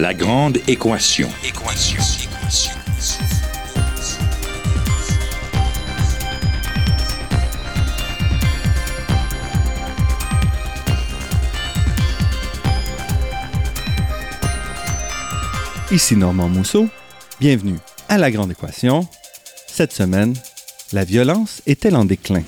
La grande équation. Ici Normand Mousseau. Bienvenue à La Grande Équation. Cette semaine, la violence est-elle en déclin?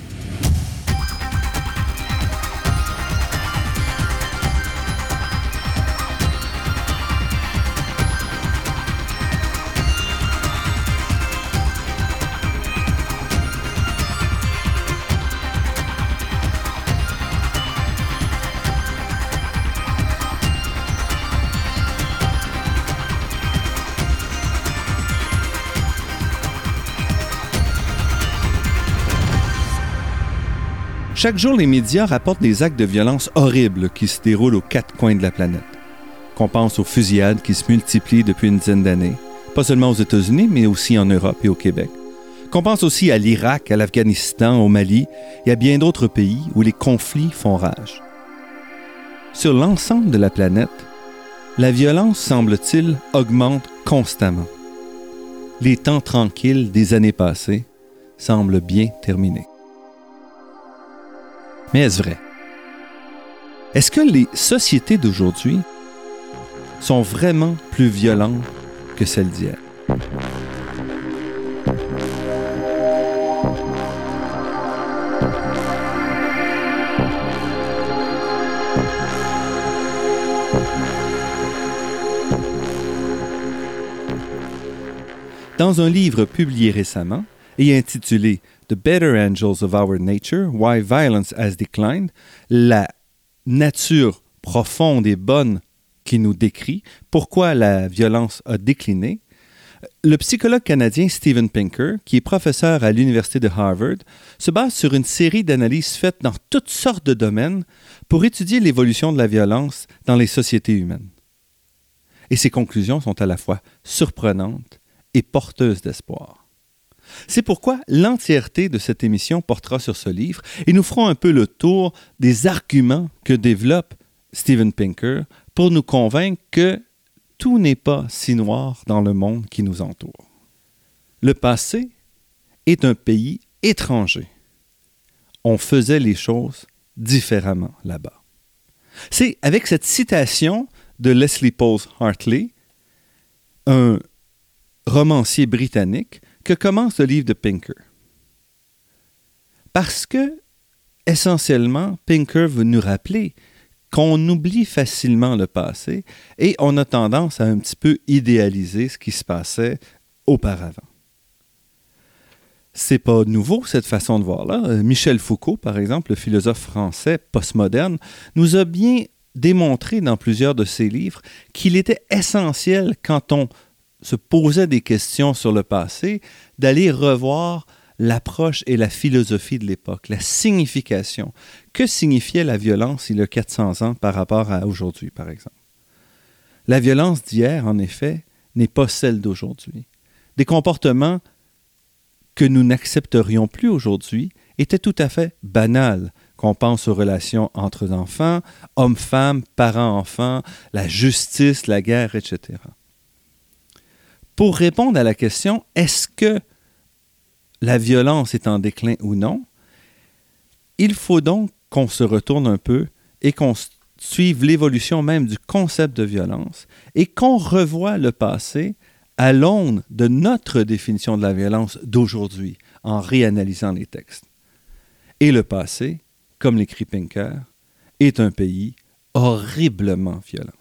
Chaque jour, les médias rapportent des actes de violence horribles qui se déroulent aux quatre coins de la planète. Qu'on pense aux fusillades qui se multiplient depuis une dizaine d'années, pas seulement aux États-Unis, mais aussi en Europe et au Québec. Qu'on pense aussi à l'Irak, à l'Afghanistan, au Mali et à bien d'autres pays où les conflits font rage. Sur l'ensemble de la planète, la violence, semble-t-il, augmente constamment. Les temps tranquilles des années passées semblent bien terminés. Mais est-ce vrai? Est-ce que les sociétés d'aujourd'hui sont vraiment plus violentes que celles d'hier? Dans un livre publié récemment et intitulé The Better Angels of Our Nature, Why Violence Has Declined, la nature profonde et bonne qui nous décrit, pourquoi la violence a décliné, le psychologue canadien Steven Pinker, qui est professeur à l'Université de Harvard, se base sur une série d'analyses faites dans toutes sortes de domaines pour étudier l'évolution de la violence dans les sociétés humaines. Et ses conclusions sont à la fois surprenantes et porteuses d'espoir. C'est pourquoi l'entièreté de cette émission portera sur ce livre et nous ferons un peu le tour des arguments que développe Steven Pinker pour nous convaincre que tout n'est pas si noir dans le monde qui nous entoure. Le passé est un pays étranger. On faisait les choses différemment là-bas. C'est avec cette citation de Leslie Pose Hartley, un romancier britannique, que commence le livre de Pinker. Parce que, essentiellement, Pinker veut nous rappeler qu'on oublie facilement le passé et on a tendance à un petit peu idéaliser ce qui se passait auparavant. C'est pas nouveau cette façon de voir-là. Euh, Michel Foucault, par exemple, le philosophe français postmoderne, nous a bien démontré dans plusieurs de ses livres qu'il était essentiel quand on se posait des questions sur le passé, d'aller revoir l'approche et la philosophie de l'époque, la signification. Que signifiait la violence il y a 400 ans par rapport à aujourd'hui, par exemple? La violence d'hier, en effet, n'est pas celle d'aujourd'hui. Des comportements que nous n'accepterions plus aujourd'hui étaient tout à fait banals, qu'on pense aux relations entre enfants, hommes-femmes, parents-enfants, la justice, la guerre, etc. Pour répondre à la question, est-ce que la violence est en déclin ou non, il faut donc qu'on se retourne un peu et qu'on suive l'évolution même du concept de violence et qu'on revoie le passé à l'aune de notre définition de la violence d'aujourd'hui en réanalysant les textes. Et le passé, comme l'écrit Pinker, est un pays horriblement violent.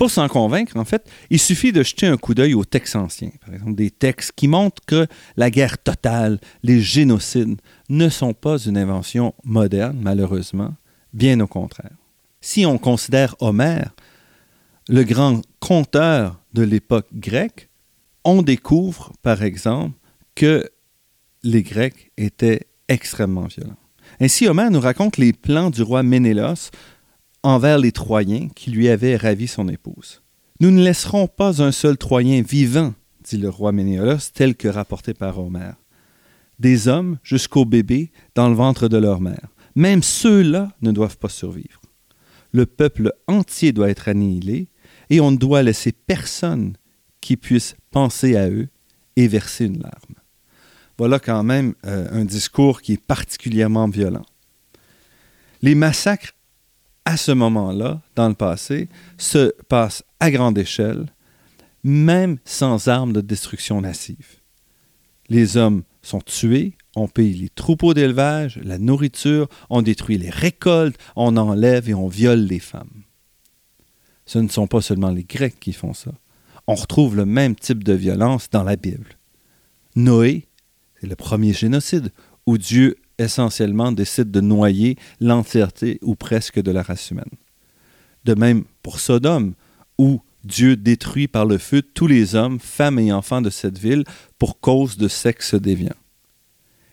Pour s'en convaincre, en fait, il suffit de jeter un coup d'œil aux textes anciens, par exemple des textes qui montrent que la guerre totale, les génocides, ne sont pas une invention moderne, malheureusement, bien au contraire. Si on considère Homère, le grand conteur de l'époque grecque, on découvre, par exemple, que les Grecs étaient extrêmement violents. Ainsi, Homère nous raconte les plans du roi Ménélos envers les Troyens qui lui avaient ravi son épouse. Nous ne laisserons pas un seul Troyen vivant, dit le roi Ménéolos, tel que rapporté par Homère. Des hommes jusqu'aux bébés dans le ventre de leur mère. Même ceux-là ne doivent pas survivre. Le peuple entier doit être annihilé, et on ne doit laisser personne qui puisse penser à eux et verser une larme. Voilà quand même euh, un discours qui est particulièrement violent. Les massacres, à ce moment-là, dans le passé, se passent à grande échelle, même sans armes de destruction massive. Les hommes sont tués, on paye les troupeaux d'élevage, la nourriture, on détruit les récoltes, on enlève et on viole les femmes. Ce ne sont pas seulement les Grecs qui font ça. On retrouve le même type de violence dans la Bible. Noé, c'est le premier génocide où Dieu essentiellement décide de noyer l'entièreté ou presque de la race humaine. De même pour Sodome, où Dieu détruit par le feu tous les hommes, femmes et enfants de cette ville pour cause de sexe déviant.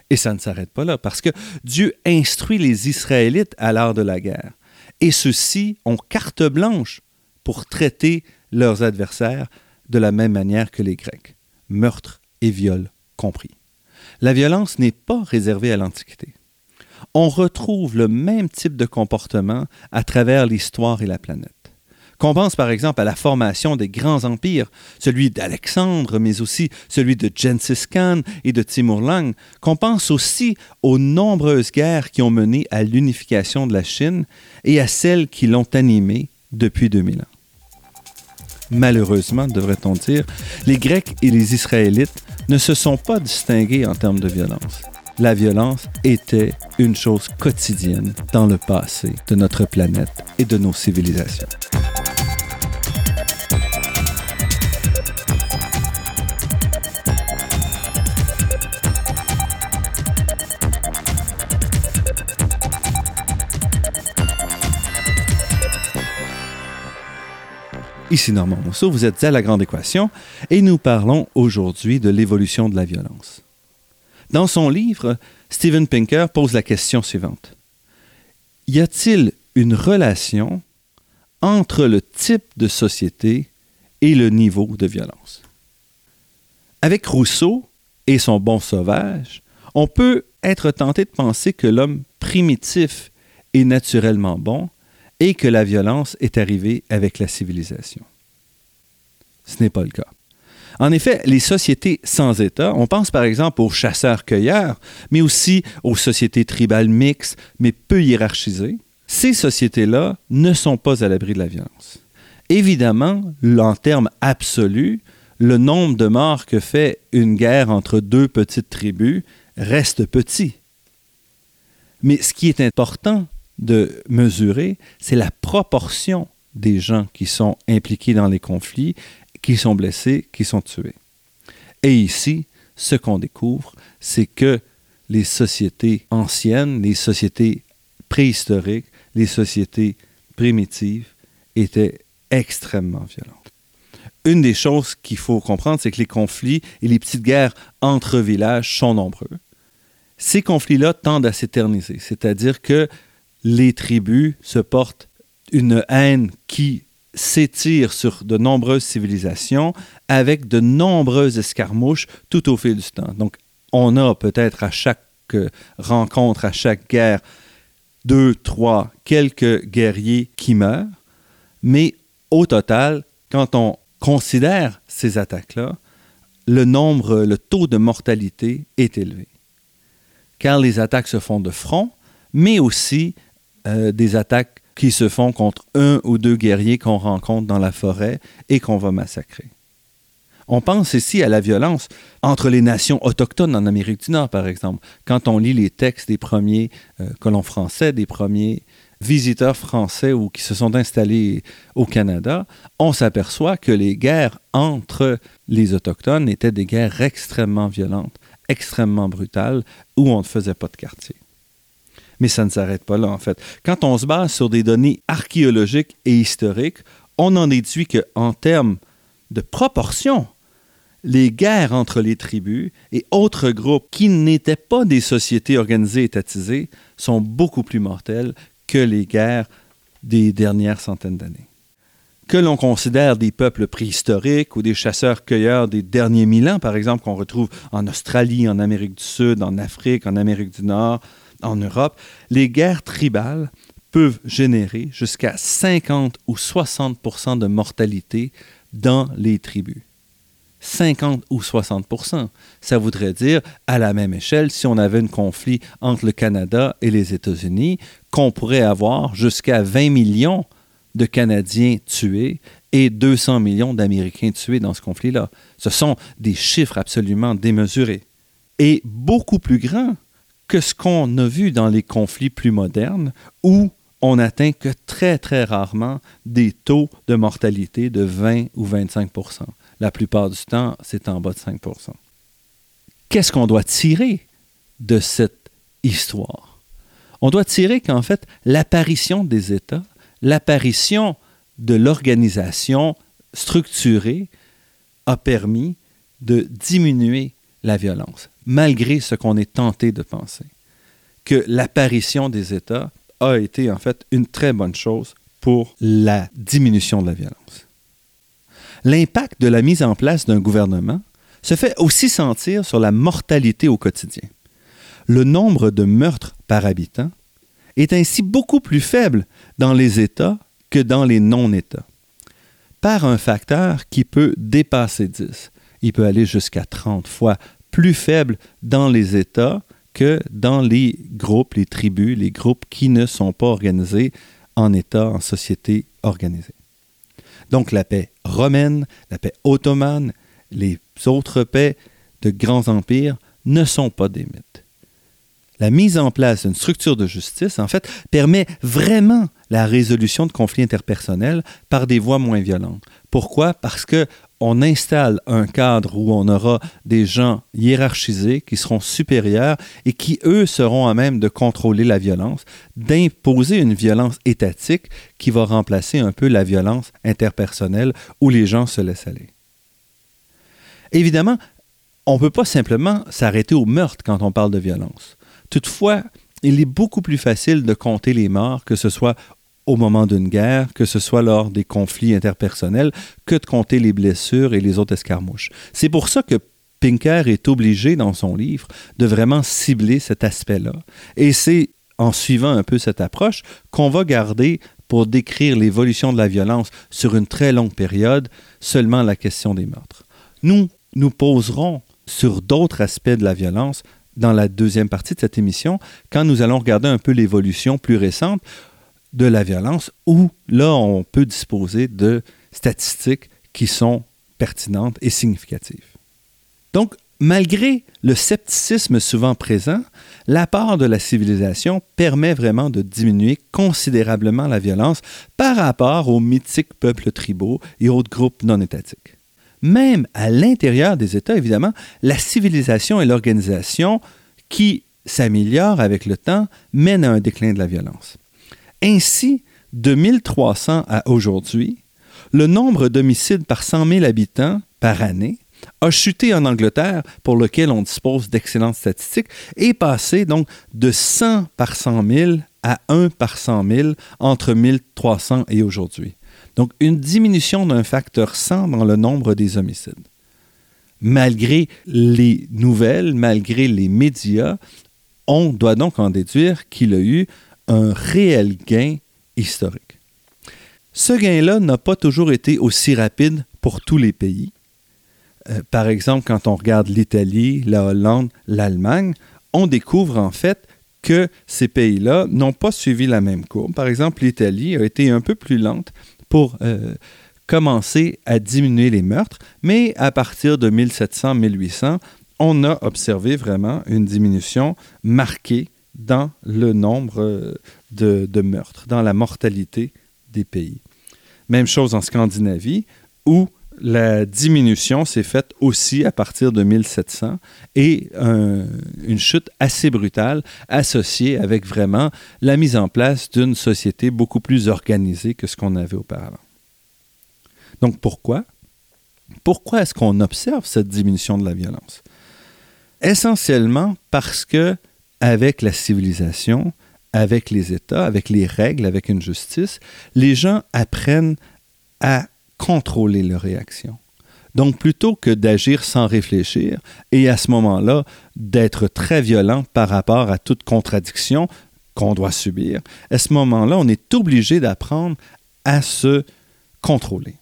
Et ça ne s'arrête pas là, parce que Dieu instruit les Israélites à l'art de la guerre. Et ceux-ci ont carte blanche pour traiter leurs adversaires de la même manière que les Grecs, meurtre et viol compris. La violence n'est pas réservée à l'Antiquité. On retrouve le même type de comportement à travers l'histoire et la planète. Qu'on pense par exemple à la formation des grands empires, celui d'Alexandre, mais aussi celui de Genghis Khan et de Timur Lang, qu'on pense aussi aux nombreuses guerres qui ont mené à l'unification de la Chine et à celles qui l'ont animée depuis 2000 ans. Malheureusement, devrait-on dire, les Grecs et les Israélites ne se sont pas distingués en termes de violence. La violence était une chose quotidienne dans le passé de notre planète et de nos civilisations. Ici Normand Mousseau, vous êtes à La Grande Équation et nous parlons aujourd'hui de l'évolution de la violence. Dans son livre, Steven Pinker pose la question suivante. Y a-t-il une relation entre le type de société et le niveau de violence? Avec Rousseau et son bon sauvage, on peut être tenté de penser que l'homme primitif est naturellement bon et que la violence est arrivée avec la civilisation. Ce n'est pas le cas. En effet, les sociétés sans État, on pense par exemple aux chasseurs-cueilleurs, mais aussi aux sociétés tribales mixtes, mais peu hiérarchisées, ces sociétés-là ne sont pas à l'abri de la violence. Évidemment, en termes absolus, le nombre de morts que fait une guerre entre deux petites tribus reste petit. Mais ce qui est important, de mesurer, c'est la proportion des gens qui sont impliqués dans les conflits, qui sont blessés, qui sont tués. Et ici, ce qu'on découvre, c'est que les sociétés anciennes, les sociétés préhistoriques, les sociétés primitives étaient extrêmement violentes. Une des choses qu'il faut comprendre, c'est que les conflits et les petites guerres entre villages sont nombreux. Ces conflits-là tendent à s'éterniser, c'est-à-dire que les tribus se portent une haine qui s'étire sur de nombreuses civilisations avec de nombreuses escarmouches tout au fil du temps. Donc, on a peut-être à chaque rencontre, à chaque guerre, deux, trois, quelques guerriers qui meurent, mais au total, quand on considère ces attaques-là, le nombre, le taux de mortalité est élevé. Car les attaques se font de front, mais aussi euh, des attaques qui se font contre un ou deux guerriers qu'on rencontre dans la forêt et qu'on va massacrer. On pense ici à la violence entre les nations autochtones en Amérique du Nord, par exemple. Quand on lit les textes des premiers euh, colons français, des premiers visiteurs français ou qui se sont installés au Canada, on s'aperçoit que les guerres entre les Autochtones étaient des guerres extrêmement violentes, extrêmement brutales, où on ne faisait pas de quartier. Mais ça ne s'arrête pas là, en fait. Quand on se base sur des données archéologiques et historiques, on en déduit qu'en termes de proportion, les guerres entre les tribus et autres groupes qui n'étaient pas des sociétés organisées étatisées sont beaucoup plus mortelles que les guerres des dernières centaines d'années. Que l'on considère des peuples préhistoriques ou des chasseurs-cueilleurs des derniers mille ans, par exemple, qu'on retrouve en Australie, en Amérique du Sud, en Afrique, en Amérique du Nord, en Europe, les guerres tribales peuvent générer jusqu'à 50 ou 60% de mortalité dans les tribus. 50 ou 60% Ça voudrait dire, à la même échelle, si on avait un conflit entre le Canada et les États-Unis, qu'on pourrait avoir jusqu'à 20 millions de Canadiens tués et 200 millions d'Américains tués dans ce conflit-là. Ce sont des chiffres absolument démesurés et beaucoup plus grands que ce qu'on a vu dans les conflits plus modernes où on n'atteint que très, très rarement des taux de mortalité de 20 ou 25% La plupart du temps, c'est en bas de 5% Qu'est-ce qu'on doit tirer de cette histoire? On doit tirer qu'en fait, l'apparition des États, l'apparition de l'organisation structurée a permis de diminuer la violence, malgré ce qu'on est tenté de penser, que l'apparition des États a été en fait une très bonne chose pour la diminution de la violence. L'impact de la mise en place d'un gouvernement se fait aussi sentir sur la mortalité au quotidien. Le nombre de meurtres par habitant est ainsi beaucoup plus faible dans les États que dans les non-États, par un facteur qui peut dépasser 10. Il peut aller jusqu'à 30 fois plus faible dans les États que dans les groupes, les tribus, les groupes qui ne sont pas organisés en État, en société organisée. Donc la paix romaine, la paix ottomane, les autres paix de grands empires ne sont pas des mythes la mise en place d'une structure de justice, en fait, permet vraiment la résolution de conflits interpersonnels par des voies moins violentes. Pourquoi? Parce que on installe un cadre où on aura des gens hiérarchisés qui seront supérieurs et qui, eux, seront à même de contrôler la violence, d'imposer une violence étatique qui va remplacer un peu la violence interpersonnelle où les gens se laissent aller. Évidemment, on ne peut pas simplement s'arrêter au meurtre quand on parle de violence. Toutefois, il est beaucoup plus facile de compter les morts, que ce soit au moment d'une guerre, que ce soit lors des conflits interpersonnels, que de compter les blessures et les autres escarmouches. C'est pour ça que Pinker est obligé dans son livre de vraiment cibler cet aspect-là. Et c'est en suivant un peu cette approche qu'on va garder pour décrire l'évolution de la violence sur une très longue période seulement la question des meurtres. Nous nous poserons sur d'autres aspects de la violence dans la deuxième partie de cette émission, quand nous allons regarder un peu l'évolution plus récente de la violence, où là, on peut disposer de statistiques qui sont pertinentes et significatives. Donc, malgré le scepticisme souvent présent, l'apport de la civilisation permet vraiment de diminuer considérablement la violence par rapport aux mythiques peuples tribaux et autres groupes non étatiques même à l'intérieur des États, évidemment, la civilisation et l'organisation qui s'améliorent avec le temps mènent à un déclin de la violence. Ainsi, de 1300 à aujourd'hui, le nombre d'homicides par 100 000 habitants par année a chuté en Angleterre, pour lequel on dispose d'excellentes statistiques, et passé donc de 100 par 100 000 à 1 par 100 000 entre 1300 et aujourd'hui. Donc, une diminution d'un facteur 100 dans le nombre des homicides. Malgré les nouvelles, malgré les médias, on doit donc en déduire qu'il a eu un réel gain historique. Ce gain-là n'a pas toujours été aussi rapide pour tous les pays. Euh, par exemple, quand on regarde l'Italie, la Hollande, l'Allemagne, on découvre en fait que ces pays-là n'ont pas suivi la même courbe. Par exemple, l'Italie a été un peu plus lente pour euh, commencer à diminuer les meurtres, mais à partir de 1700-1800, on a observé vraiment une diminution marquée dans le nombre euh, de, meurtres, dans la mortalité des pays. Même chose en Scandinavie, où la diminution s'est faite aussi à partir de 1700 et une chute assez brutale associée avec vraiment la mise en place d'une société beaucoup plus organisée que ce qu'on avait auparavant. Donc pourquoi? Pourquoi est-ce qu'on observe cette diminution de la violence? Essentiellement parce que avec la civilisation, avec les États, avec les règles, avec une justice, les gens apprennent à contrôler leurs réactions. Donc, plutôt que d'agir sans réfléchir et à ce moment-là d'être très violent par rapport à toute contradiction, qu'on doit subir, à ce moment-là, on est obligé d'apprendre à se contrôler.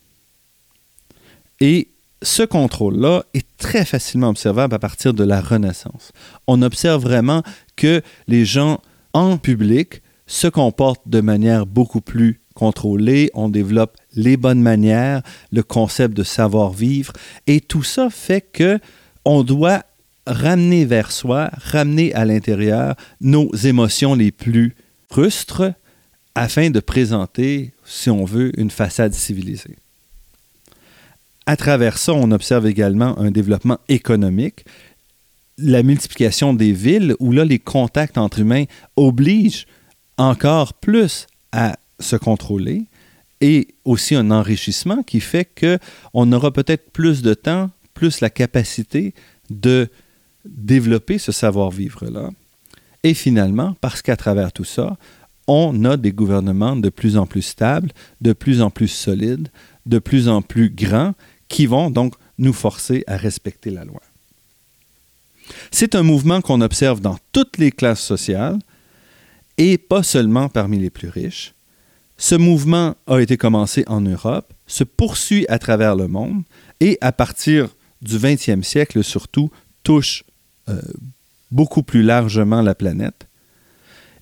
Et ce contrôle-là est très facilement observable à partir de la Renaissance. On observe vraiment que les gens en public se comportent de manière beaucoup plus contrôlée, on développe les bonnes manières, le concept de savoir-vivre, et tout ça fait que on doit ramener vers soi, ramener à l'intérieur nos émotions les plus frustres afin de présenter, si on veut, une façade civilisée. À travers ça, on observe également un développement économique, la multiplication des villes, où là, les contacts entre humains obligent encore plus à se contrôler, et aussi un enrichissement qui fait qu'on aura peut-être plus de temps, plus la capacité de développer ce savoir-vivre-là. Et finalement, parce qu'à travers tout ça, on a des gouvernements de plus en plus stables, de plus en plus solides, de plus en plus grands, qui vont donc nous forcer à respecter la loi. C'est un mouvement qu'on observe dans toutes les classes sociales et pas seulement parmi les plus riches. Ce mouvement a été commencé en Europe, se poursuit à travers le monde et à partir du 20e siècle surtout touche euh, beaucoup plus largement la planète.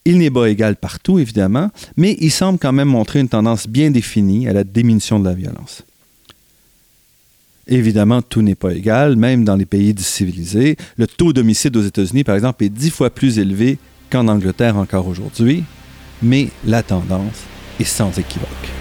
Il n'est pas égal partout, évidemment, mais il semble quand même montrer une tendance bien définie à la diminution de la violence. Évidemment, tout n'est pas égal, même dans les pays civilisés. Le taux d'homicide aux États-Unis, par exemple, est dix fois plus élevé qu'en Angleterre encore aujourd'hui, mais la tendance est sans équivoque.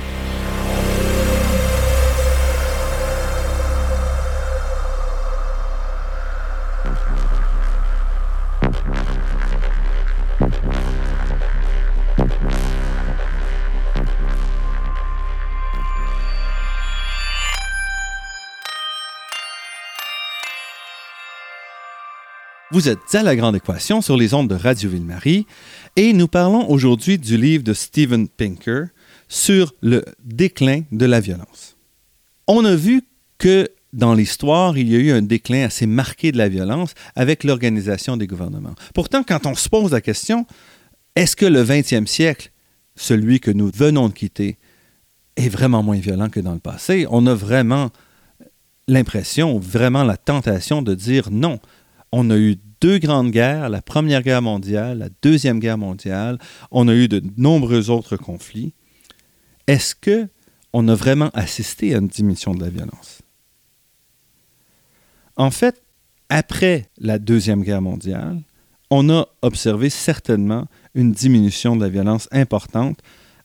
Vous êtes à la grande équation sur les ondes de Radio Ville-Marie et nous parlons aujourd'hui du livre de Steven Pinker sur le déclin de la violence. On a vu que dans l'histoire, il y a eu un déclin assez marqué de la violence avec l'organisation des gouvernements. Pourtant, quand on se pose la question, est-ce que le 20e siècle, celui que nous venons de quitter, est vraiment moins violent que dans le passé? On a vraiment l'impression, vraiment la tentation de dire non on a eu deux grandes guerres, la Première Guerre mondiale, la Deuxième Guerre mondiale, on a eu de nombreux autres conflits. Est-ce que on a vraiment assisté à une diminution de la violence? En fait, après la Deuxième Guerre mondiale, on a observé certainement une diminution de la violence importante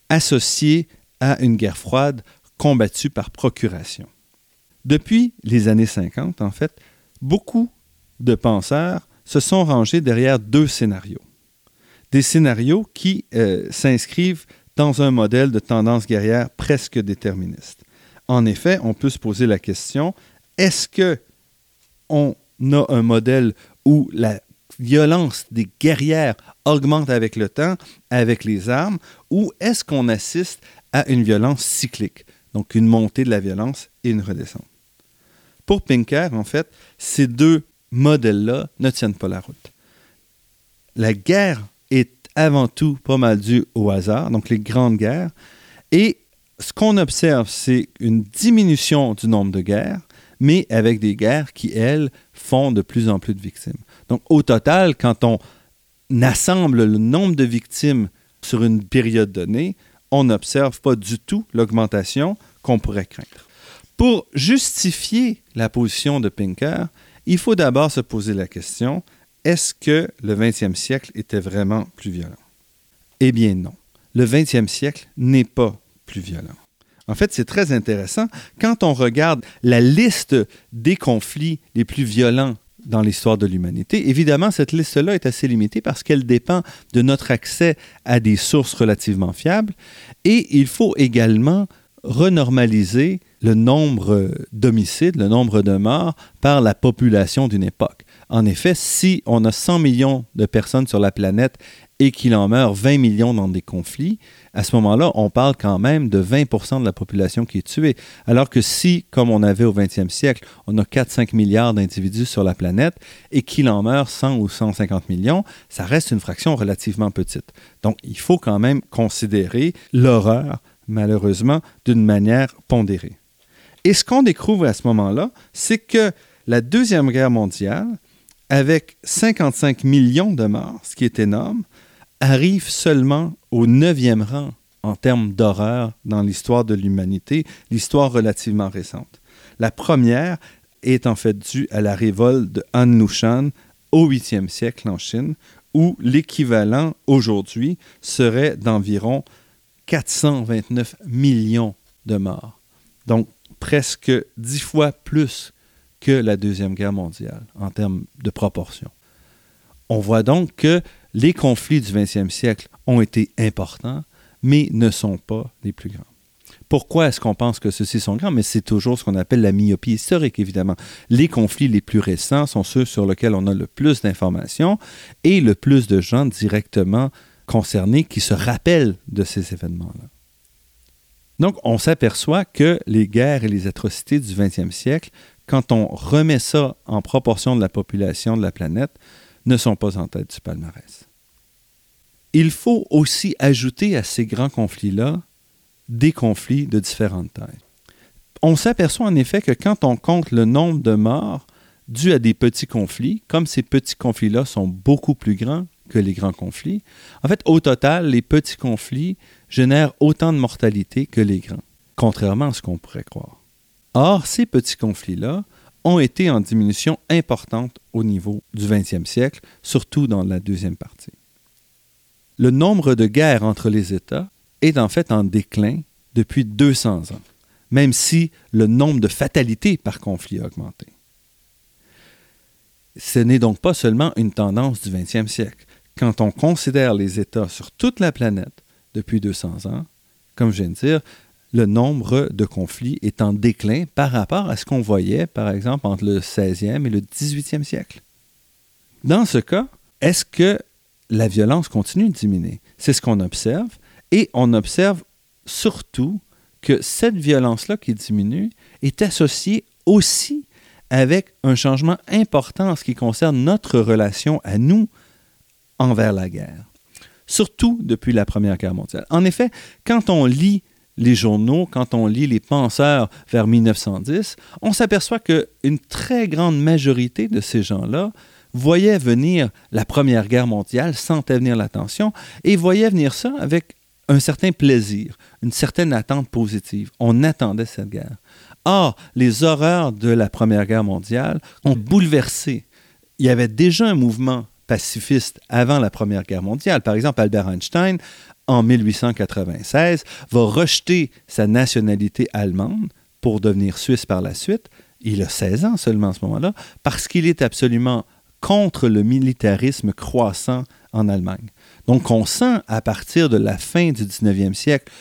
associée à une guerre froide combattue par procuration. Depuis les années 50, en fait, beaucoup de penseurs se sont rangés derrière deux scénarios. Des scénarios qui euh, s'inscrivent dans un modèle de tendance guerrière presque déterministe. En effet, on peut se poser la question est-ce que on a un modèle où la violence des guerrières augmente avec le temps, avec les armes, ou est-ce qu'on assiste à une violence cyclique, donc une montée de la violence et une redescente? Pour Pinker, en fait, ces deux modèles-là ne tiennent pas la route. La guerre est avant tout pas mal due au hasard, donc les grandes guerres. Et ce qu'on observe, c'est une diminution du nombre de guerres, mais avec des guerres qui, elles, font de plus en plus de victimes. Donc au total, quand on assemble le nombre de victimes sur une période donnée, on n'observe pas du tout l'augmentation qu'on pourrait craindre. Pour justifier la position de Pinker, il faut d'abord se poser la question, est-ce que le 20e siècle était vraiment plus violent? Eh bien non. Le 20e siècle n'est pas plus violent. En fait, c'est très intéressant. Quand on regarde la liste des conflits les plus violents dans l'histoire de l'humanité, évidemment, cette liste-là est assez limitée parce qu'elle dépend de notre accès à des sources relativement fiables et il faut également renormaliser le nombre d'homicides, le nombre de morts par la population d'une époque. En effet, si on a 100 millions de personnes sur la planète et qu'il en meurt 20 millions dans des conflits, à ce moment-là, on parle quand même de 20% de la population qui est tuée. Alors que si, comme on avait au 20e siècle, on a 4-5 milliards d'individus sur la planète et qu'il en meurt 100 ou 150 millions, ça reste une fraction relativement petite. Donc, il faut quand même considérer l'horreur, malheureusement, d'une manière pondérée. Et ce qu'on découvre à ce moment-là, c'est que la Deuxième Guerre mondiale, avec 55 millions de morts, ce qui est énorme, arrive seulement au neuvième rang en termes d'horreur dans l'histoire de l'humanité, l'histoire relativement récente. La première est en fait due à la révolte de Han au 8e siècle en Chine, où l'équivalent aujourd'hui serait d'environ 429 millions de morts. Donc presque dix fois plus que la Deuxième Guerre mondiale en termes de proportion. On voit donc que les conflits du 20e siècle ont été importants, mais ne sont pas les plus grands. Pourquoi est-ce qu'on pense que ceux-ci sont grands? Mais c'est toujours ce qu'on appelle la myopie historique, évidemment. Les conflits les plus récents sont ceux sur lesquels on a le plus d'informations et le plus de gens directement concernés qui se rappellent de ces événements-là. Donc, on s'aperçoit que les guerres et les atrocités du 20e siècle, quand on remet ça en proportion de la population de la planète, ne sont pas en tête du palmarès. Il faut aussi ajouter à ces grands conflits-là des conflits de différentes tailles. On s'aperçoit en effet que quand on compte le nombre de morts dus à des petits conflits, comme ces petits conflits-là sont beaucoup plus grands que les grands conflits, en fait, au total, les petits conflits génèrent autant de mortalité que les grands, contrairement à ce qu'on pourrait croire. Or, ces petits conflits-là ont été en diminution importante au niveau du 20e siècle, surtout dans la deuxième partie. Le nombre de guerres entre les États est en fait en déclin depuis 200 ans, même si le nombre de fatalités par conflit a augmenté. Ce n'est donc pas seulement une tendance du 20e siècle. Quand on considère les États sur toute la planète depuis 200 ans, comme je viens de dire, le nombre de conflits est en déclin par rapport à ce qu'on voyait, par exemple, entre le 16e et le 18e siècle. Dans ce cas, est-ce que la violence continue de diminuer? C'est ce qu'on observe, et on observe surtout que cette violence-là qui diminue est associée aussi avec un changement important en ce qui concerne notre relation à nous envers la guerre, surtout depuis la Première Guerre mondiale. En effet, quand on lit les journaux, quand on lit les penseurs vers 1910, on s'aperçoit qu'une très grande majorité de ces gens-là voyaient venir la Première Guerre mondiale, sentaient venir l'attention et voyaient venir ça avec un certain plaisir, une certaine attente positive. On attendait cette guerre. Or, les horreurs de la Première Guerre mondiale ont bouleversé. Il y avait déjà un mouvement pacifiste avant la Première Guerre mondiale. Par exemple, Albert Einstein en 1896, va rejeter sa nationalité allemande pour devenir suisse par la suite. Il a 16 ans seulement à ce moment-là, parce qu'il est absolument contre le militarisme croissant en Allemagne. Donc on sent à partir de la fin du 19e siècle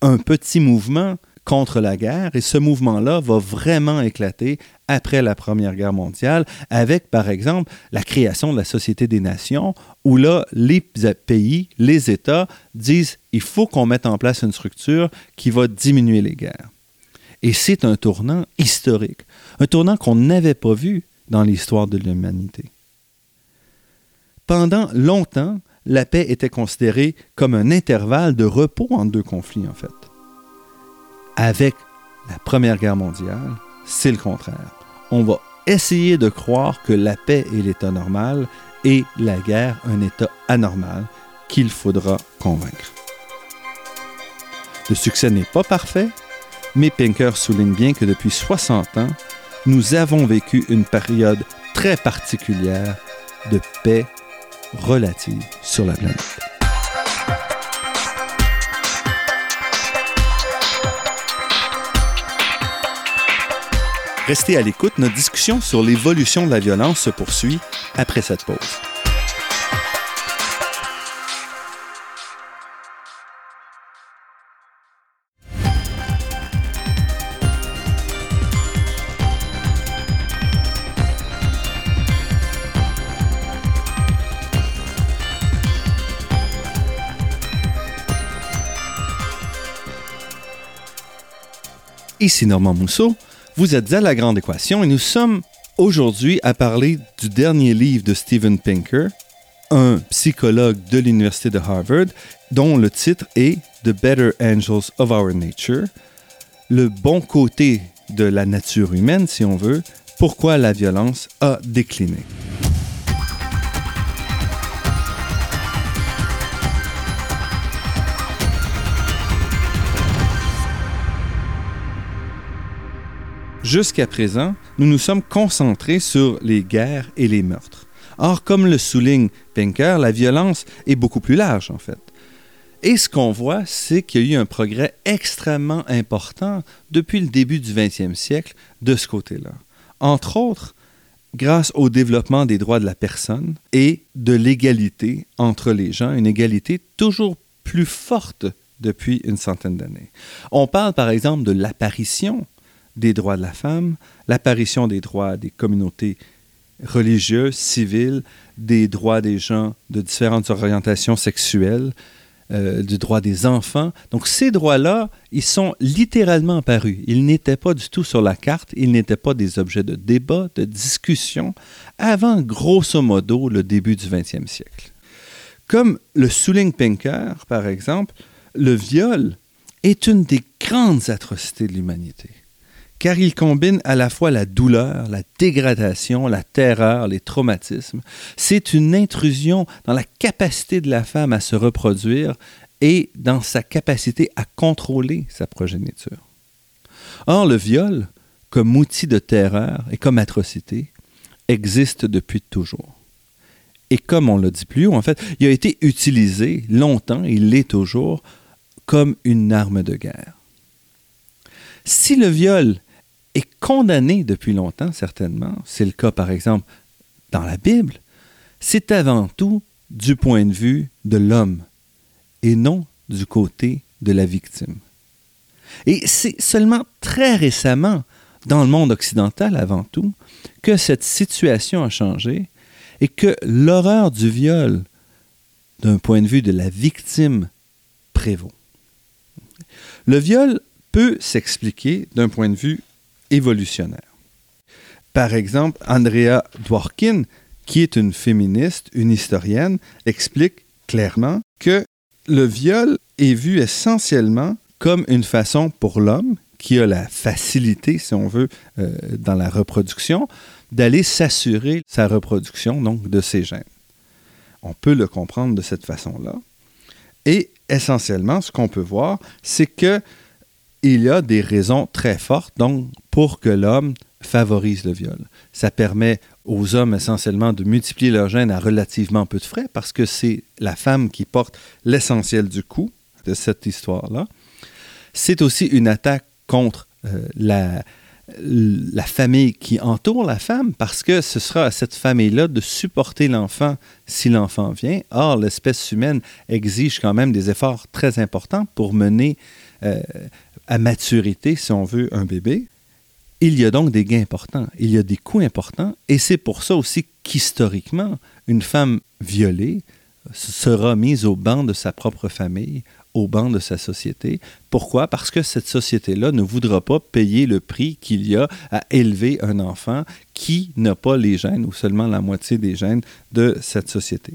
un petit mouvement contre la guerre et ce mouvement-là va vraiment éclater après la Première Guerre mondiale avec, par exemple, la création de la Société des Nations où là, les pays, les États disent il faut qu'on mette en place une structure qui va diminuer les guerres. Et c'est un tournant historique, un tournant qu'on n'avait pas vu dans l'histoire de l'humanité. Pendant longtemps, la paix était considérée comme un intervalle de repos entre deux conflits, en fait avec la Première Guerre mondiale, c'est le contraire. On va essayer de croire que la paix est l'état normal et la guerre un état anormal qu'il faudra convaincre. Le succès n'est pas parfait, mais Pinker souligne bien que depuis 60 ans, nous avons vécu une période très particulière de paix relative sur la planète. Restez à l'écoute, notre discussion sur l'évolution de la violence se poursuit après cette pause. Ici Normand Mousseau vous êtes à La Grande Équation et nous sommes aujourd'hui à parler du dernier livre de Steven Pinker, un psychologue de l'Université de Harvard, dont le titre est The Better Angels of Our Nature, le bon côté de la nature humaine, si on veut, pourquoi la violence a décliné. Jusqu'à présent, nous nous sommes concentrés sur les guerres et les meurtres. Or, comme le souligne Pinker, la violence est beaucoup plus large en fait. Et ce qu'on voit, c'est qu'il y a eu un progrès extrêmement important depuis le début du 20e siècle de ce côté-là. Entre autres, grâce au développement des droits de la personne et de l'égalité entre les gens, une égalité toujours plus forte depuis une centaine d'années. On parle par exemple de l'apparition des droits de la femme, l'apparition des droits des communautés religieuses, civiles, des droits des gens de différentes orientations sexuelles, euh, du droit des enfants. Donc ces droits-là, ils sont littéralement apparus. Ils n'étaient pas du tout sur la carte, ils n'étaient pas des objets de débat, de discussion, avant grosso modo le début du 20e siècle. Comme le souligne Pinker, par exemple, le viol est une des grandes atrocités de l'humanité car il combine à la fois la douleur, la dégradation, la terreur, les traumatismes. C'est une intrusion dans la capacité de la femme à se reproduire et dans sa capacité à contrôler sa progéniture. Or, le viol, comme outil de terreur et comme atrocité, existe depuis toujours. Et comme on l'a dit plus haut, en fait, il a été utilisé longtemps, il l'est toujours, comme une arme de guerre. Si le viol est condamné depuis longtemps, certainement, c'est le cas par exemple dans la Bible, c'est avant tout du point de vue de l'homme et non du côté de la victime. Et c'est seulement très récemment, dans le monde occidental avant tout, que cette situation a changé et que l'horreur du viol, d'un point de vue de la victime, prévaut. Le viol peut s'expliquer d'un point de vue évolutionnaire. Par exemple, Andrea Dworkin, qui est une féministe, une historienne, explique clairement que le viol est vu essentiellement comme une façon pour l'homme, qui a la facilité, si on veut, euh, dans la reproduction, d'aller s'assurer sa reproduction, donc de ses gènes. On peut le comprendre de cette façon-là. Et essentiellement, ce qu'on peut voir, c'est que il y a des raisons très fortes donc, pour que l'homme favorise le viol. Ça permet aux hommes essentiellement de multiplier leurs gènes à relativement peu de frais parce que c'est la femme qui porte l'essentiel du coût de cette histoire-là. C'est aussi une attaque contre euh, la, famille qui entoure la femme parce que ce sera à cette famille-là de supporter l'enfant si l'enfant vient. Or, l'espèce humaine exige quand même des efforts très importants pour mener euh, à maturité, si on veut, un bébé. Il y a donc des gains importants, il y a des coûts importants, et c'est pour ça aussi qu'historiquement, une femme violée sera mise au banc de sa propre famille, au banc de sa société. Pourquoi? Parce que cette société-là ne voudra pas payer le prix qu'il y a à élever un enfant qui n'a pas les gènes ou seulement la moitié des gènes de cette société.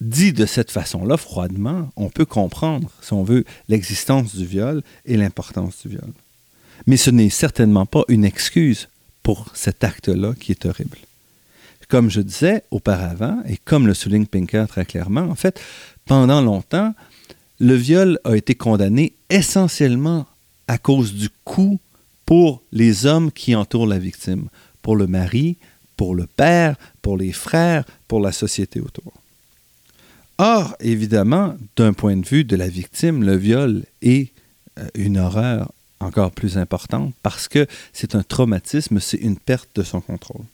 Dit de cette façon-là, froidement, on peut comprendre, si on veut, l'existence du viol et l'importance du viol. Mais ce n'est certainement pas une excuse pour cet acte-là qui est horrible. Comme je disais auparavant, et comme le souligne Pinker très clairement, en fait, pendant longtemps, le viol a été condamné essentiellement à cause du coût pour les hommes qui entourent la victime, pour le mari, pour le père, pour les frères, pour la société autour. Or, évidemment, d'un point de vue de la victime, le viol est euh, une horreur encore plus importante parce que c'est un traumatisme, c'est une perte de son contrôle.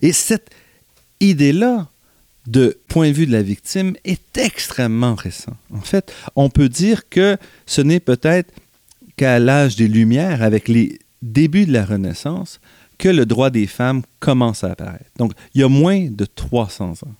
Et cette idée-là, de point de vue de la victime, est extrêmement récent. En fait, on peut dire que ce n'est peut-être qu'à l'âge des Lumières, avec les débuts de la Renaissance, que le droit des femmes commence à apparaître. Donc, il y a moins de 300 ans.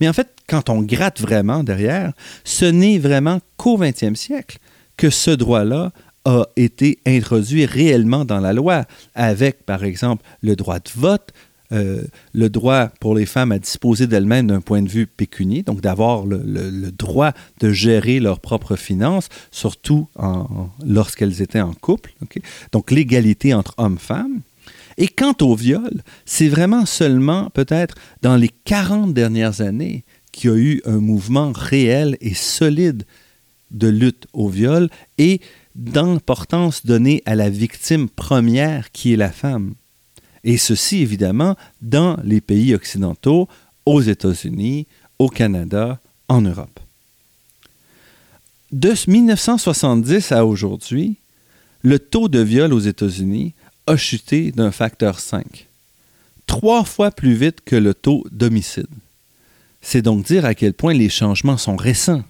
Mais en fait, quand on gratte vraiment derrière, ce n'est vraiment qu'au 20e siècle que ce droit-là a été introduit réellement dans la loi, avec, par exemple, le droit de vote, euh, le droit pour les femmes à disposer d'elles-mêmes d'un point de vue pécunier, donc d'avoir le, droit de gérer leurs propres finances, surtout lorsqu'elles étaient en couple. Donc l'égalité entre hommes-femmes. Et quant au viol, c'est vraiment seulement peut-être dans les 40 dernières années qu'il y a eu un mouvement réel et solide de lutte au viol et d'importance donnée à la victime première qui est la femme. Et ceci, évidemment, dans les pays occidentaux, aux États-Unis, au Canada, en Europe. De 1970 à aujourd'hui, le taux de viol aux États-Unis a chuté d'un facteur 5, trois fois plus vite que le taux d'homicide. C'est donc dire à quel point les changements sont récents.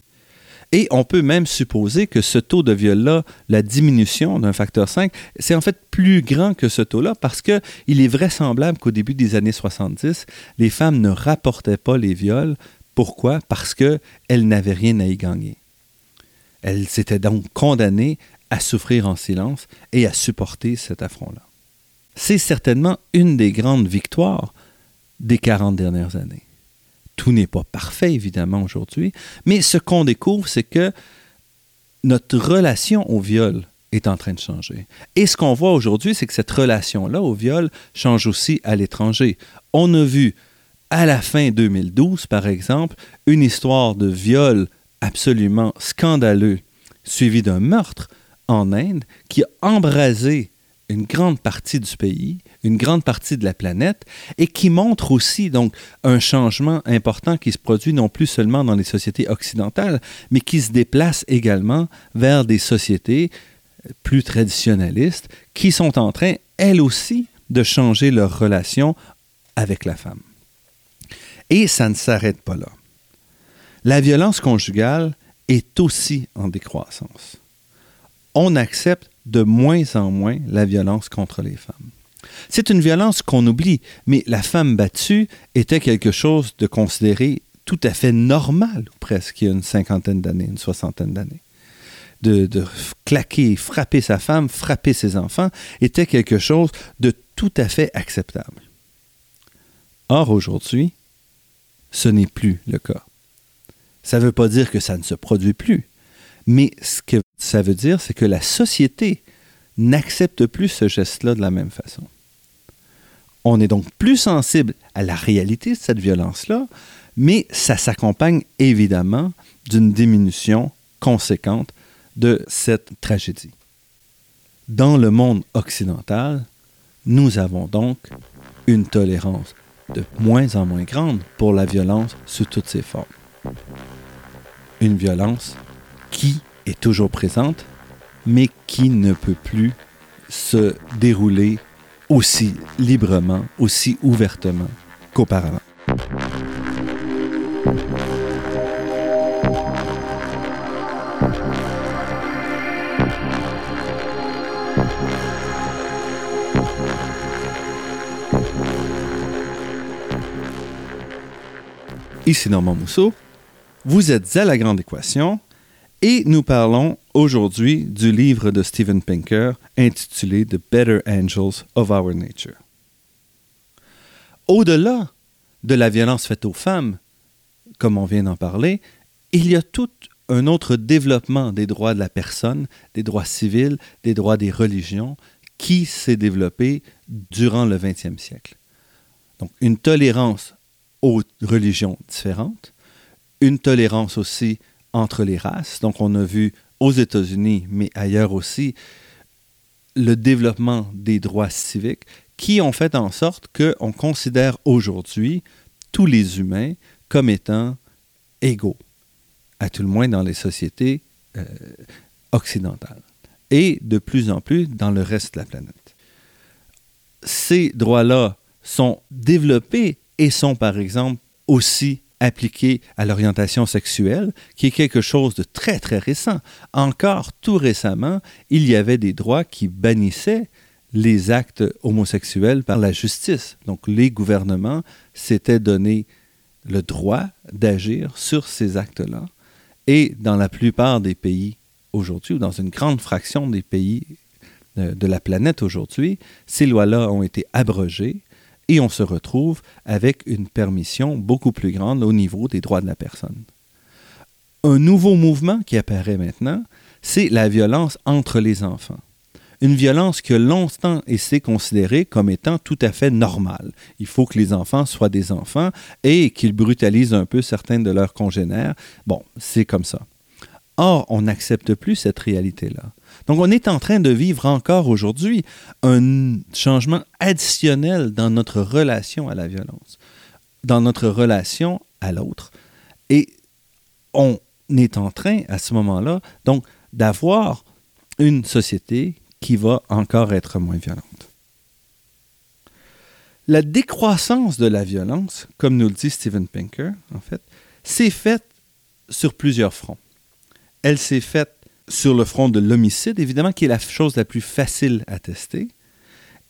Et on peut même supposer que ce taux de viol-là, la diminution d'un facteur 5, c'est en fait plus grand que ce taux-là parce qu'il est vraisemblable qu'au début des années 70, les femmes ne rapportaient pas les viols. Pourquoi? Parce qu'elles n'avaient rien à y gagner. Elles étaient donc condamnées à souffrir en silence et à supporter cet affront-là. C'est certainement une des grandes victoires des 40 dernières années. Tout n'est pas parfait, évidemment, aujourd'hui, mais ce qu'on découvre, c'est que notre relation au viol est en train de changer. Et ce qu'on voit aujourd'hui, c'est que cette relation-là au viol change aussi à l'étranger. On a vu à la fin 2012, par exemple, une histoire de viol absolument scandaleux, suivi d'un meurtre en Inde, qui a embrasé une grande partie du pays, une grande partie de la planète, et qui montre aussi donc un changement important qui se produit non plus seulement dans les sociétés occidentales, mais qui se déplace également vers des sociétés plus traditionnalistes qui sont en train, elles aussi, de changer leur relation avec la femme. Et ça ne s'arrête pas là. La violence conjugale est aussi en décroissance. On accepte de moins en moins la violence contre les femmes. C'est une violence qu'on oublie, mais la femme battue était quelque chose de considéré tout à fait normal, presque, il y a une cinquantaine d'années, une soixantaine d'années. De, claquer, frapper sa femme, frapper ses enfants, était quelque chose de tout à fait acceptable. Or, aujourd'hui, ce n'est plus le cas. Ça ne veut pas dire que ça ne se produit plus, mais ce que ça veut dire, c'est que la société n'accepte plus ce geste-là de la même façon. On est donc plus sensible à la réalité de cette violence-là, mais ça s'accompagne évidemment d'une diminution conséquente de cette tragédie. Dans le monde occidental, nous avons donc une tolérance de moins en moins grande pour la violence sous toutes ses formes. Une violence qui est toujours présente, mais qui ne peut plus se dérouler aussi librement, aussi ouvertement qu'auparavant. Ici Normand Mousseau. Vous êtes à la grande équation et nous parlons aujourd'hui du livre de Steven Pinker intitulé The Better Angels of Our Nature. Au-delà de la violence faite aux femmes, comme on vient d'en parler, il y a tout un autre développement des droits de la personne, des droits civils, des droits des religions, qui s'est développé durant le XXe siècle. Donc une tolérance aux religions différentes, une tolérance aussi entre les races. Donc, on a vu aux États-Unis, mais ailleurs aussi, le développement des droits civiques qui ont fait en sorte qu'on considère aujourd'hui tous les humains comme étant égaux, à tout le moins dans les sociétés euh, occidentales, et de plus en plus dans le reste de la planète. Ces droits-là sont développés et sont par exemple aussi appliqué à l'orientation sexuelle, qui est quelque chose de très, très récent. Encore tout récemment, il y avait des droits qui bannissaient les actes homosexuels par la justice. Donc les gouvernements s'étaient donné le droit d'agir sur ces actes-là. Et dans la plupart des pays aujourd'hui, ou dans une grande fraction des pays de, de la planète aujourd'hui, ces lois-là ont été abrogées et on se retrouve avec une permission beaucoup plus grande au niveau des droits de la personne. Un nouveau mouvement qui apparaît maintenant, c'est la violence entre les enfants. Une violence qui a longtemps été considérée comme étant tout à fait normale. Il faut que les enfants soient des enfants et qu'ils brutalisent un peu certains de leurs congénères. Bon, c'est comme ça. Or, on n'accepte plus cette réalité-là. Donc, on est en train de vivre encore aujourd'hui un changement additionnel dans notre relation à la violence, dans notre relation à l'autre. Et on est en train, à ce moment-là, donc, d'avoir une société qui va encore être moins violente. La décroissance de la violence, comme nous le dit Steven Pinker, en fait, s'est faite sur plusieurs fronts. Elle s'est faite sur le front de l'homicide, évidemment, qui est la chose la plus facile à tester.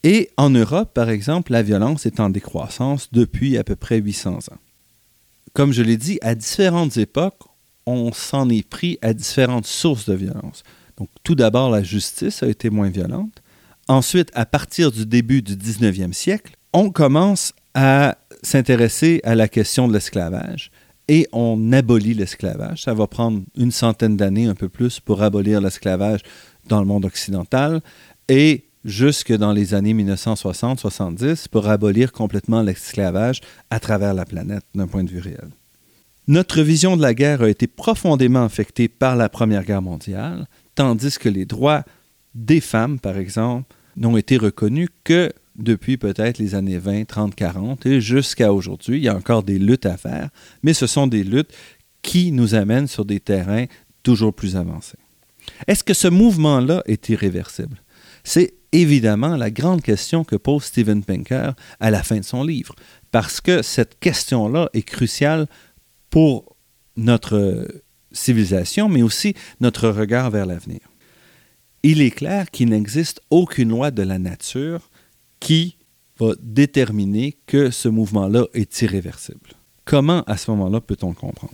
Et en Europe, par exemple, la violence est en décroissance depuis à peu près 800 ans. Comme je l'ai dit, à différentes époques, on s'en est pris à différentes sources de violence. Donc, tout d'abord, la justice a été moins violente. Ensuite, à partir du début du 19e siècle, on commence à s'intéresser à la question de l'esclavage et on abolit l'esclavage. Ça va prendre une centaine d'années, un peu plus, pour abolir l'esclavage dans le monde occidental et jusque dans les années 1960-70 pour abolir complètement l'esclavage à travers la planète d'un point de vue réel. Notre vision de la guerre a été profondément affectée par la Première Guerre mondiale, tandis que les droits des femmes, par exemple, n'ont été reconnus que depuis peut-être les années 20, 30, 40 et jusqu'à aujourd'hui. Il y a encore des luttes à faire, mais ce sont des luttes qui nous amènent sur des terrains toujours plus avancés. Est-ce que ce mouvement-là est irréversible? C'est évidemment la grande question que pose Steven Pinker à la fin de son livre, parce que cette question-là est cruciale pour notre civilisation, mais aussi notre regard vers l'avenir. Il est clair qu'il n'existe aucune loi de la nature qui va déterminer que ce mouvement-là est irréversible. Comment, à ce moment-là, peut-on comprendre?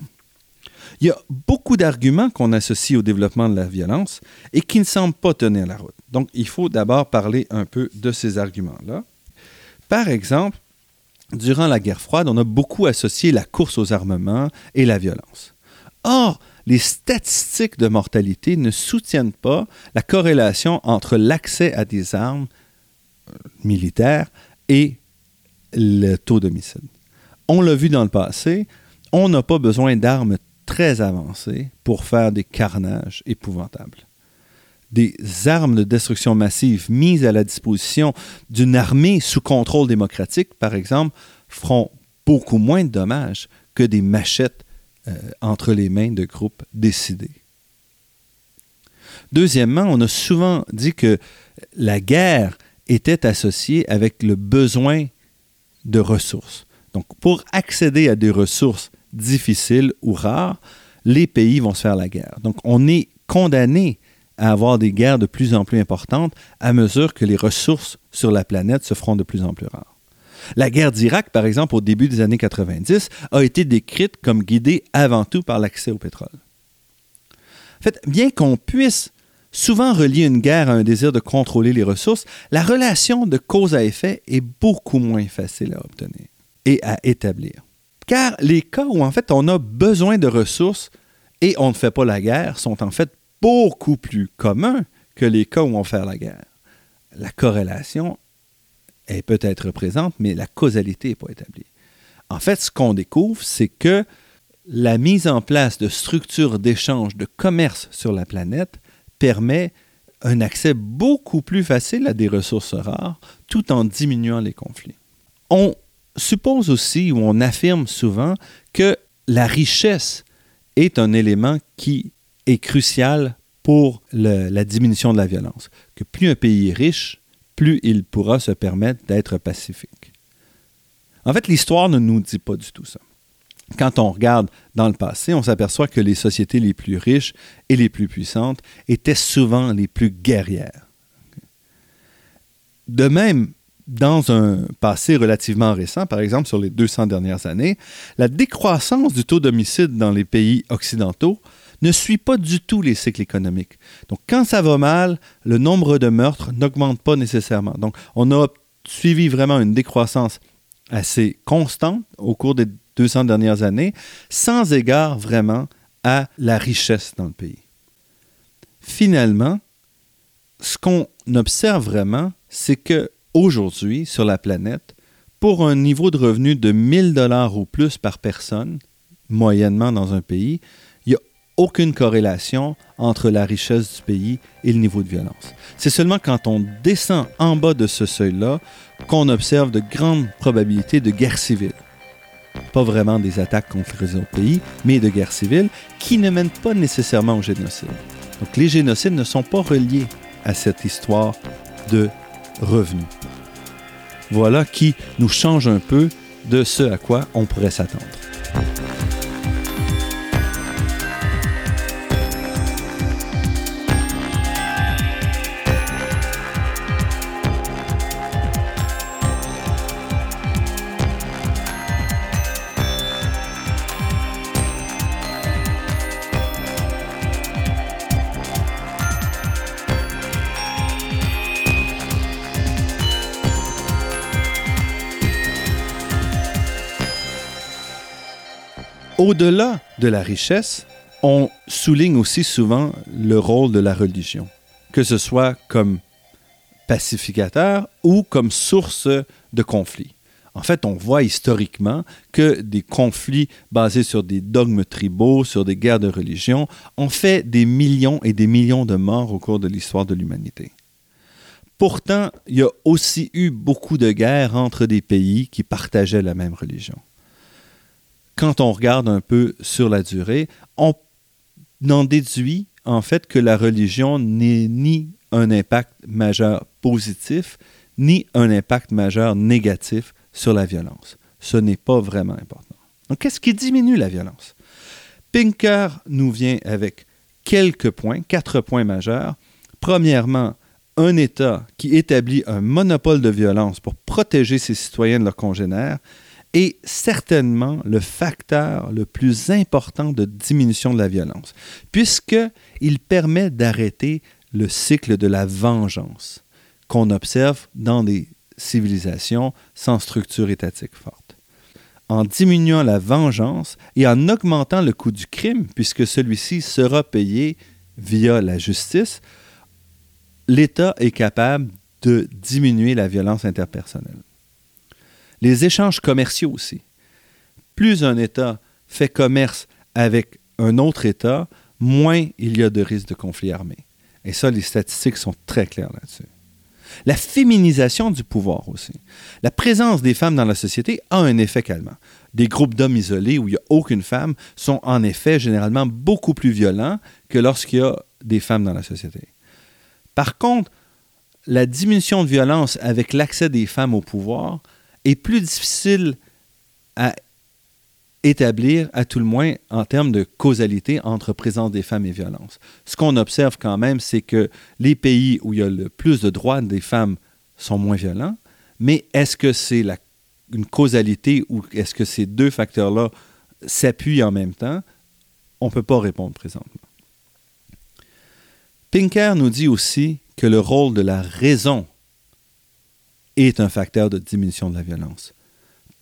Il y a beaucoup d'arguments qu'on associe au développement de la violence et qui ne semblent pas tenir la route. Donc, il faut d'abord parler un peu de ces arguments-là. Par exemple, durant la guerre froide, on a beaucoup associé la course aux armements et la violence. Or, les statistiques de mortalité ne soutiennent pas la corrélation entre l'accès à des armes militaire et le taux d'homicide. On l'a vu dans le passé, on n'a pas besoin d'armes très avancées pour faire des carnages épouvantables. Des armes de destruction massive mises à la disposition d'une armée sous contrôle démocratique, par exemple, feront beaucoup moins de dommages que des machettes euh, entre les mains de groupes décidés. Deuxièmement, on a souvent dit que la guerre était associé avec le besoin de ressources. Donc, pour accéder à des ressources difficiles ou rares, les pays vont se faire la guerre. Donc, on est condamné à avoir des guerres de plus en plus importantes à mesure que les ressources sur la planète se feront de plus en plus rares. La guerre d'Irak, par exemple, au début des années 90, a été décrite comme guidée avant tout par l'accès au pétrole. En fait, bien qu'on puisse souvent relier une guerre à un désir de contrôler les ressources, la relation de cause à effet est beaucoup moins facile à obtenir et à établir. Car les cas où en fait on a besoin de ressources et on ne fait pas la guerre sont en fait beaucoup plus communs que les cas où on fait la guerre. La corrélation est peut-être présente, mais la causalité n'est pas établie. En fait, ce qu'on découvre, c'est que la mise en place de structures d'échange de commerce sur la planète permet un accès beaucoup plus facile à des ressources rares tout en diminuant les conflits. On suppose aussi ou on affirme souvent que la richesse est un élément qui est crucial pour la diminution de la violence. Que plus un pays est riche, plus il pourra se permettre d'être pacifique. En fait, l'histoire ne nous dit pas du tout ça quand on regarde dans le passé, on s'aperçoit que les sociétés les plus riches et les plus puissantes étaient souvent les plus guerrières. De même, dans un passé relativement récent, par exemple sur les 200 dernières années, la décroissance du taux d'homicide dans les pays occidentaux ne suit pas du tout les cycles économiques. Donc, quand ça va mal, le nombre de meurtres n'augmente pas nécessairement. Donc, on a suivi vraiment une décroissance assez constante au cours des 200 dernières années, sans égard vraiment à la richesse dans le pays. Finalement, ce qu'on observe vraiment, c'est que aujourd'hui, sur la planète, pour un niveau de revenu de 1000 dollars ou plus par personne, moyennement dans un pays, il n'y a aucune corrélation entre la richesse du pays et le niveau de violence. C'est seulement quand on descend en bas de ce seuil-là qu'on observe de grandes probabilités de guerre civile. Pas vraiment des attaques contre les autres pays, mais de guerres civiles qui ne mènent pas nécessairement au génocide. Donc les génocides ne sont pas reliés à cette histoire de revenus. Voilà qui nous change un peu de ce à quoi on pourrait s'attendre. Au-delà de la richesse, on souligne aussi souvent le rôle de la religion, que ce soit comme pacificateur ou comme source de conflits. En fait, on voit historiquement que des conflits basés sur des dogmes tribaux, sur des guerres de religion, ont fait des millions et des millions de morts au cours de l'histoire de l'humanité. Pourtant, il y a aussi eu beaucoup de guerres entre des pays qui partageaient la même religion quand on regarde un peu sur la durée, on en déduit en fait que la religion n'est ni un impact majeur positif, ni un impact majeur négatif sur la violence. Ce n'est pas vraiment important. Donc, qu'est-ce qui diminue la violence? Pinker nous vient avec quelques points, quatre points majeurs. Premièrement, un État qui établit un monopole de violence pour protéger ses citoyens de leurs congénères est certainement le facteur le plus important de diminution de la violence, puisqu'il permet d'arrêter le cycle de la vengeance qu'on observe dans des civilisations sans structure étatique forte. En diminuant la vengeance et en augmentant le coût du crime, puisque celui-ci sera payé via la justice, l'État est capable de diminuer la violence interpersonnelle. Les échanges commerciaux aussi. Plus un État fait commerce avec un autre État, moins il y a de risques de conflits armés. Et ça, les statistiques sont très claires là-dessus. La féminisation du pouvoir aussi. La présence des femmes dans la société a un effet calmant. Des groupes d'hommes isolés où il n'y a aucune femme sont en effet généralement beaucoup plus violents que lorsqu'il y a des femmes dans la société. Par contre, la diminution de violence avec l'accès des femmes au pouvoir est plus difficile à établir, à tout le moins en termes de causalité entre présence des femmes et violence. Ce qu'on observe quand même, c'est que les pays où il y a le plus de droits des femmes sont moins violents, mais est-ce que c'est une causalité ou est-ce que ces deux facteurs-là s'appuient en même temps? On ne peut pas répondre présentement. Pinker nous dit aussi que le rôle de la raison est un facteur de diminution de la violence.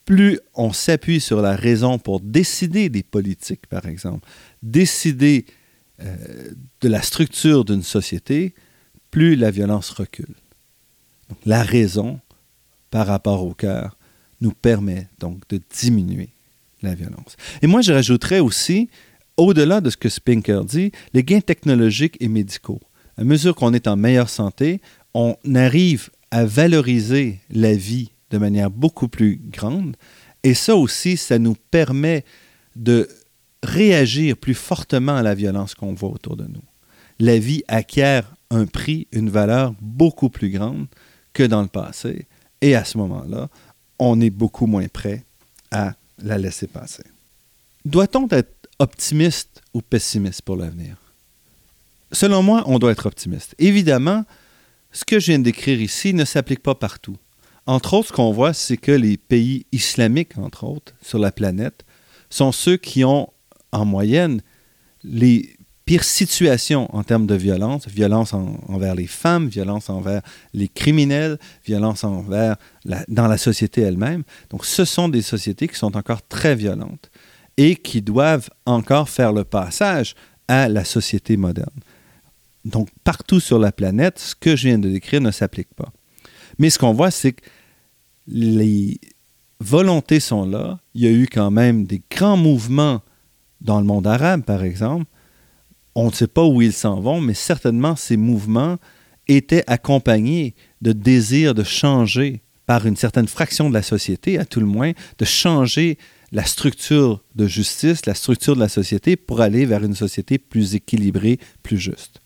Plus on s'appuie sur la raison pour décider des politiques, par exemple, décider euh, de la structure d'une société, plus la violence recule. la raison par rapport au cœur nous permet donc de diminuer la violence. Et moi, je rajouterais aussi, au-delà de ce que Spinker dit, les gains technologiques et médicaux. À mesure qu'on est en meilleure santé, on arrive à valoriser la vie de manière beaucoup plus grande. Et ça aussi, ça nous permet de réagir plus fortement à la violence qu'on voit autour de nous. La vie acquiert un prix, une valeur beaucoup plus grande que dans le passé. Et à ce moment-là, on est beaucoup moins prêt à la laisser passer. Doit-on être optimiste ou pessimiste pour l'avenir? Selon moi, on doit être optimiste. Évidemment, ce que je viens de décrire ici ne s'applique pas partout. Entre autres, ce qu'on voit, c'est que les pays islamiques, entre autres, sur la planète, sont ceux qui ont, en moyenne, les pires situations en termes de violence, violence envers les femmes, violence envers les criminels, violence envers dans la société elle-même. Donc ce sont des sociétés qui sont encore très violentes et qui doivent encore faire le passage à la société moderne. Donc partout sur la planète, ce que je viens de décrire ne s'applique pas. Mais ce qu'on voit, c'est que les volontés sont là. Il y a eu quand même des grands mouvements dans le monde arabe, par exemple. On ne sait pas où ils s'en vont, mais certainement ces mouvements étaient accompagnés de désirs de changer par une certaine fraction de la société, à tout le moins, de changer la structure de justice, la structure de la société pour aller vers une société plus équilibrée, plus juste.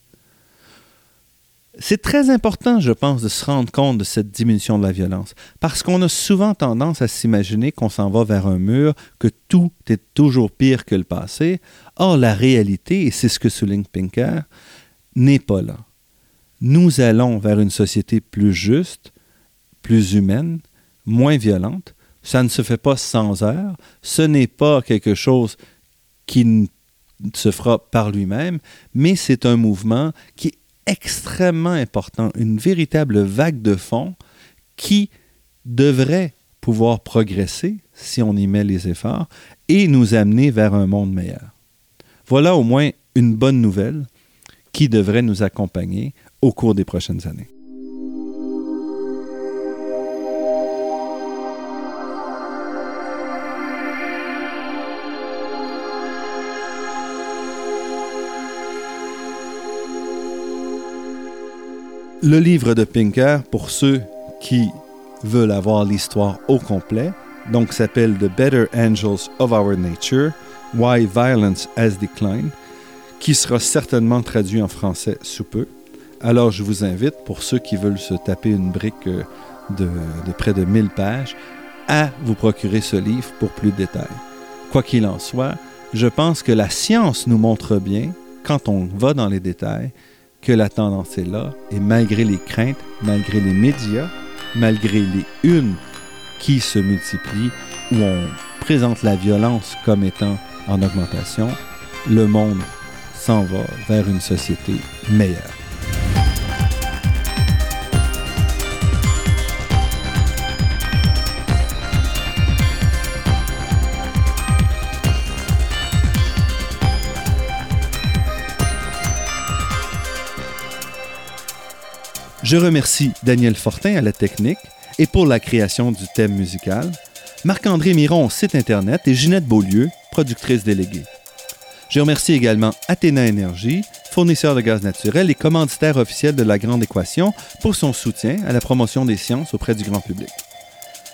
C'est très important, je pense, de se rendre compte de cette diminution de la violence, parce qu'on a souvent tendance à s'imaginer qu'on s'en va vers un mur, que tout est toujours pire que le passé. Or, la réalité, et c'est ce que souligne Pinker, n'est pas là. Nous allons vers une société plus juste, plus humaine, moins violente. Ça ne se fait pas sans heure. Ce n'est pas quelque chose qui se fera par lui-même, mais c'est un mouvement qui extrêmement important, une véritable vague de fond qui devrait pouvoir progresser si on y met les efforts et nous amener vers un monde meilleur. Voilà au moins une bonne nouvelle qui devrait nous accompagner au cours des prochaines années. Le livre de Pinker, pour ceux qui veulent avoir l'histoire au complet, donc s'appelle The Better Angels of Our Nature, Why Violence Has Declined, qui sera certainement traduit en français sous peu. Alors je vous invite, pour ceux qui veulent se taper une brique euh, de, de près de 1000 pages, à vous procurer ce livre pour plus de détails. Quoi qu'il en soit, je pense que la science nous montre bien, quand on va dans les détails, que la tendance est là, et malgré les craintes, malgré les médias, malgré les unes qui se multiplient, où on présente la violence comme étant en augmentation, le monde s'en va vers une société meilleure. Je remercie Daniel Fortin à la technique et pour la création du thème musical, Marc-André Miron au site Internet et Ginette Beaulieu, productrice déléguée. Je remercie également Athéna Énergie, fournisseur de gaz naturel et commanditaire officiel de la Grande Équation, pour son soutien à la promotion des sciences auprès du grand public.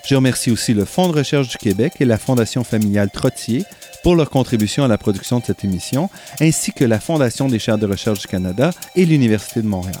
Je remercie aussi le Fonds de recherche du Québec et la Fondation familiale Trottier pour leur contribution à la production de cette émission, ainsi que la Fondation des chaires de recherche du Canada et l'Université de Montréal.